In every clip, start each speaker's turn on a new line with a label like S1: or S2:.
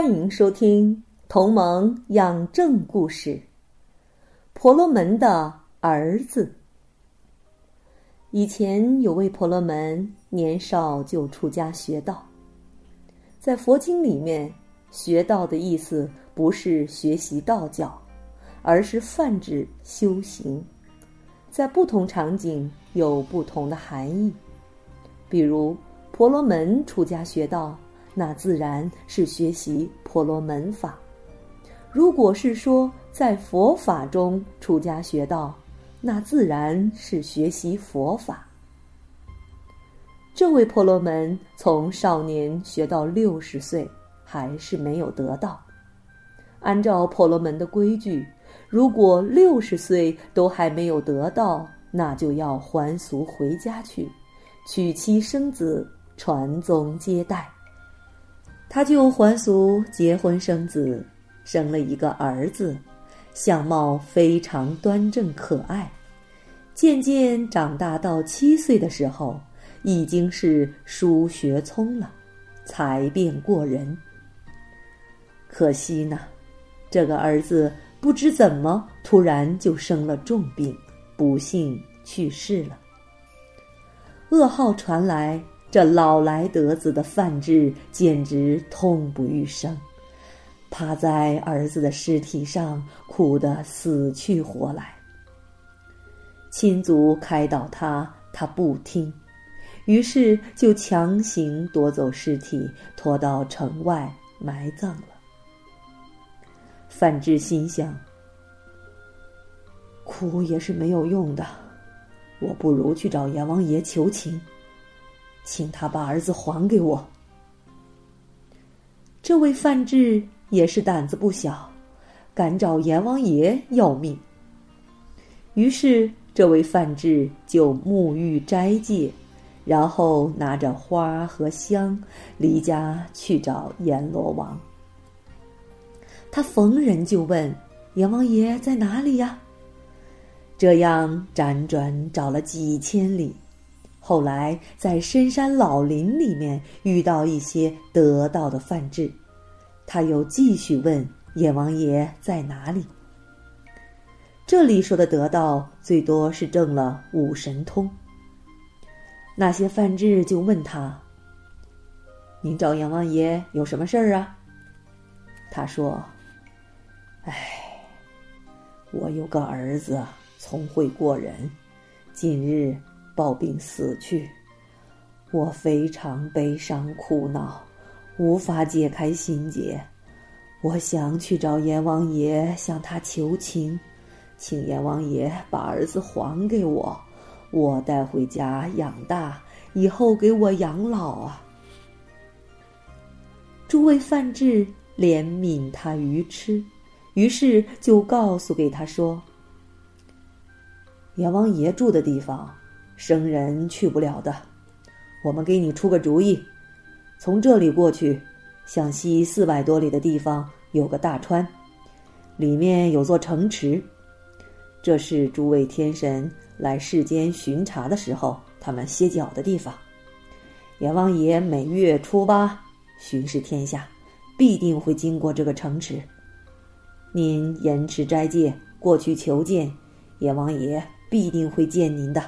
S1: 欢迎收听《同盟养正故事》。婆罗门的儿子。以前有位婆罗门，年少就出家学道。在佛经里面，学道的意思不是学习道教，而是泛指修行。在不同场景有不同的含义。比如，婆罗门出家学道。那自然是学习婆罗门法。如果是说在佛法中出家学道，那自然是学习佛法。这位婆罗门从少年学到六十岁，还是没有得到。按照婆罗门的规矩，如果六十岁都还没有得到，那就要还俗回家去，娶妻生子，传宗接代。他就还俗结婚生子，生了一个儿子，相貌非常端正可爱。渐渐长大到七岁的时候，已经是书学聪了，才辩过人。可惜呢，这个儿子不知怎么突然就生了重病，不幸去世了。噩耗传来。这老来得子的范志简直痛不欲生，趴在儿子的尸体上哭得死去活来。亲族开导他，他不听，于是就强行夺走尸体，拖到城外埋葬了。范志心想：哭也是没有用的，我不如去找阎王爷求情。请他把儿子还给我。这位范志也是胆子不小，敢找阎王爷要命。于是，这位范志就沐浴斋戒，然后拿着花和香离家去找阎罗王。他逢人就问：“阎王爷在哪里呀？”这样辗转找了几千里。后来在深山老林里面遇到一些得道的范志，他又继续问阎王爷在哪里。这里说的得道，最多是证了五神通。那些范志就问他：“您找阎王爷有什么事儿啊？”他说：“哎，我有个儿子聪慧过人，近日。”暴病死去，我非常悲伤苦恼，无法解开心结。我想去找阎王爷向他求情，请阎王爷把儿子还给我，我带回家养大，以后给我养老啊。诸位范志怜悯他愚痴，于是就告诉给他说：“阎王爷住的地方。”生人去不了的，我们给你出个主意，从这里过去，向西四百多里的地方有个大川，里面有座城池，这是诸位天神来世间巡查的时候，他们歇脚的地方。阎王爷每月初八巡视天下，必定会经过这个城池。您延迟斋戒过去求见阎王爷，必定会见您的。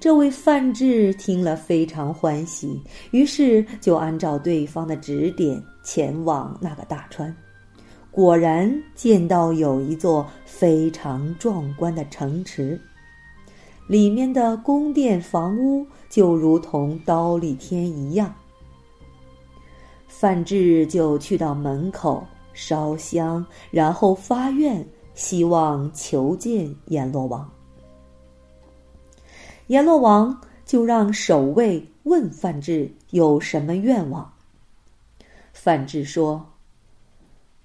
S1: 这位范志听了非常欢喜，于是就按照对方的指点前往那个大川，果然见到有一座非常壮观的城池，里面的宫殿房屋就如同刀立天一样。范志就去到门口烧香，然后发愿，希望求见阎罗王。阎罗王就让守卫问范志有什么愿望，范志说：“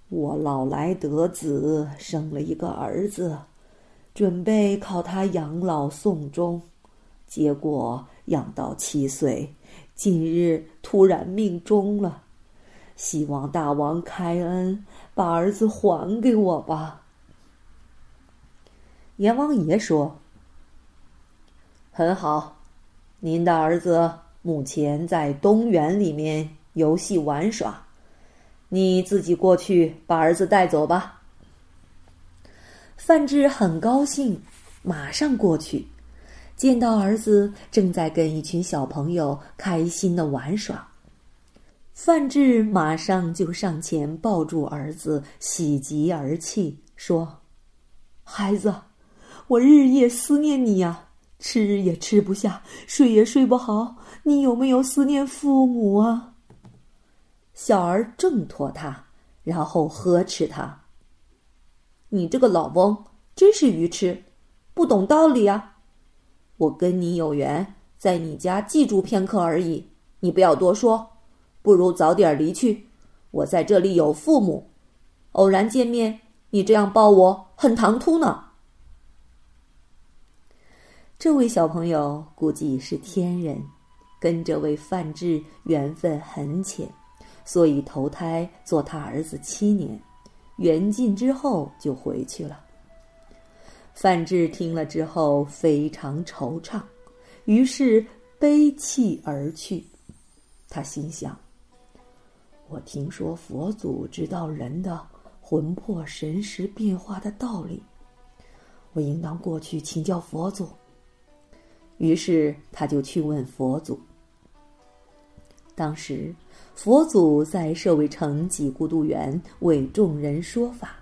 S1: 我老来得子，生了一个儿子，准备靠他养老送终，结果养到七岁，今日突然命终了。希望大王开恩，把儿子还给我吧。”阎王爷说：“很好，您的儿子目前在东园里面游戏玩耍，你自己过去把儿子带走吧。”范志很高兴，马上过去，见到儿子正在跟一群小朋友开心的玩耍，范志马上就上前抱住儿子，喜极而泣，说：“孩子。”我日夜思念你呀，吃也吃不下，睡也睡不好。你有没有思念父母啊？小儿挣脱他，然后呵斥他：“你这个老翁真是愚痴，不懂道理啊！我跟你有缘，在你家寄住片刻而已，你不要多说，不如早点离去。我在这里有父母，偶然见面，你这样抱我，很唐突呢。”这位小朋友估计是天人，跟这位范志缘分很浅，所以投胎做他儿子七年，缘尽之后就回去了。范志听了之后非常惆怅，于是悲泣而去。他心想：“我听说佛祖知道人的魂魄神识变化的道理，我应当过去请教佛祖。”于是他就去问佛祖。当时，佛祖在舍卫城几孤独园为众人说法。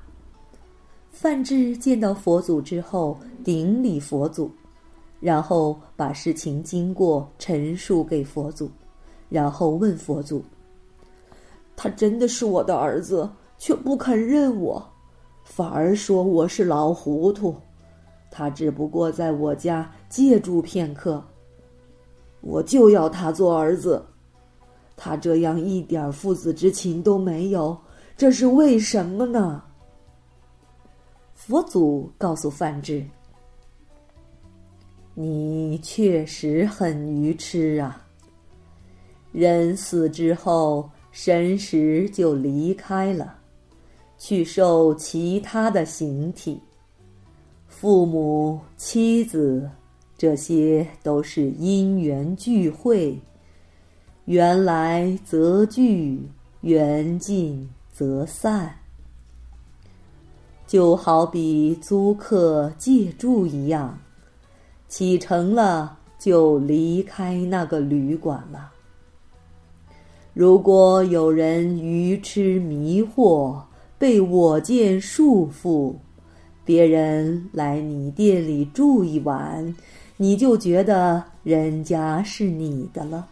S1: 范志见到佛祖之后，顶礼佛祖，然后把事情经过陈述给佛祖，然后问佛祖：“他真的是我的儿子，却不肯认我，反而说我是老糊涂。”他只不过在我家借住片刻，我就要他做儿子。他这样一点父子之情都没有，这是为什么呢？佛祖告诉范志：“你确实很愚痴啊！人死之后，神识就离开了，去受其他的形体。”父母、妻子，这些都是因缘聚会，缘来则聚，缘尽则散。就好比租客借住一样，启程了就离开那个旅馆了。如果有人愚痴迷惑，被我见束缚。别人来你店里住一晚，你就觉得人家是你的了。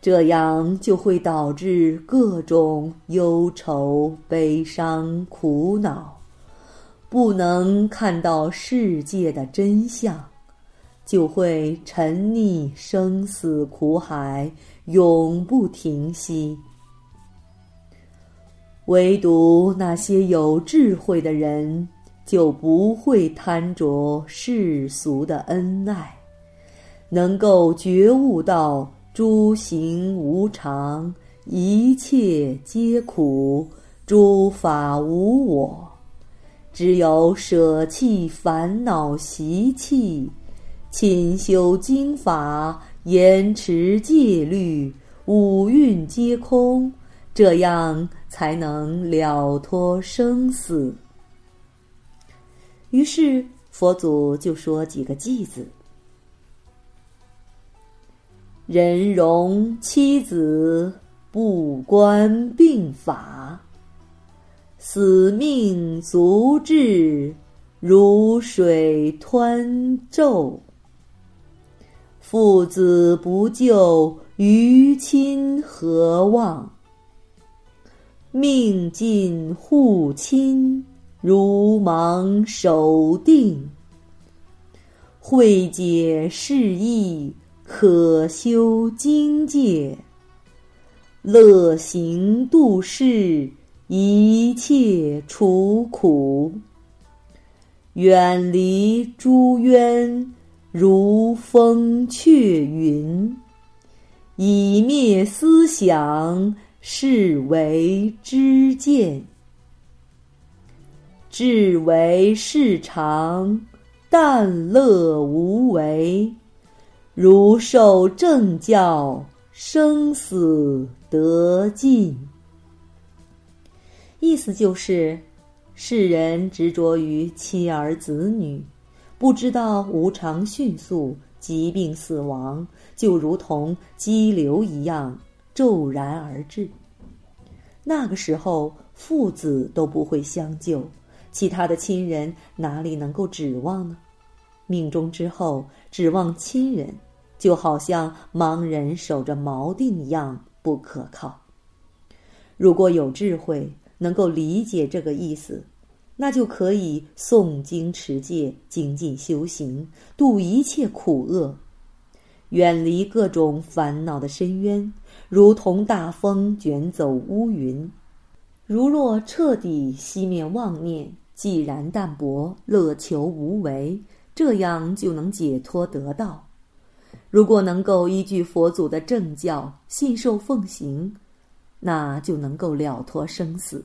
S1: 这样就会导致各种忧愁、悲伤、苦恼，不能看到世界的真相，就会沉溺生死苦海，永不停息。唯独那些有智慧的人，就不会贪着世俗的恩爱，能够觉悟到诸行无常，一切皆苦，诸法无我。只有舍弃烦恼习气，勤修经法，严持戒律，五蕴皆空。这样才能了脱生死。于是佛祖就说几个偈子：“人容妻子不关病法，死命足至如水湍骤。父子不救，于亲何望？”命尽护亲，如芒守定。慧解释义，可修经界。乐行度世，一切除苦。远离诸冤，如风却云。以灭思想，是为知见。至为世常，淡乐无为。如受正教，生死得尽。意思就是，世人执着于妻儿子女，不知道无常迅速，疾病死亡就如同激流一样骤然而至。那个时候，父子都不会相救，其他的亲人哪里能够指望呢？命中之后，指望亲人，就好像盲人守着锚定一样不可靠。如果有智慧，能够理解这个意思，那就可以诵经持戒、精进修行，度一切苦厄，远离各种烦恼的深渊，如同大风卷走乌云。如若彻底熄灭妄念，寂然淡泊，乐求无为。这样就能解脱得道。如果能够依据佛祖的正教信受奉行，那就能够了脱生死。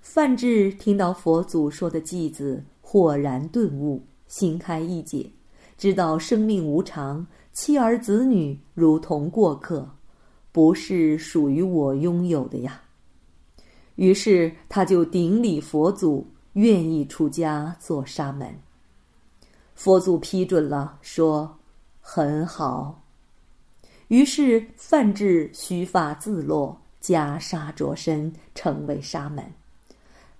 S1: 范志听到佛祖说的偈子，豁然顿悟，心开意解，知道生命无常，妻儿子女如同过客，不是属于我拥有的呀。于是他就顶礼佛祖，愿意出家做沙门。佛祖批准了，说：“很好。”于是范志须发自落，袈裟着身，成为沙门。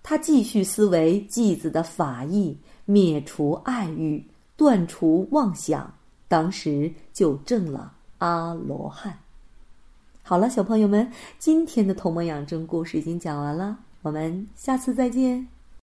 S1: 他继续思维继子的法义，灭除爱欲，断除妄想，当时就证了阿罗汉。好了，小朋友们，今天的《童蒙养正》故事已经讲完了，我们下次再见。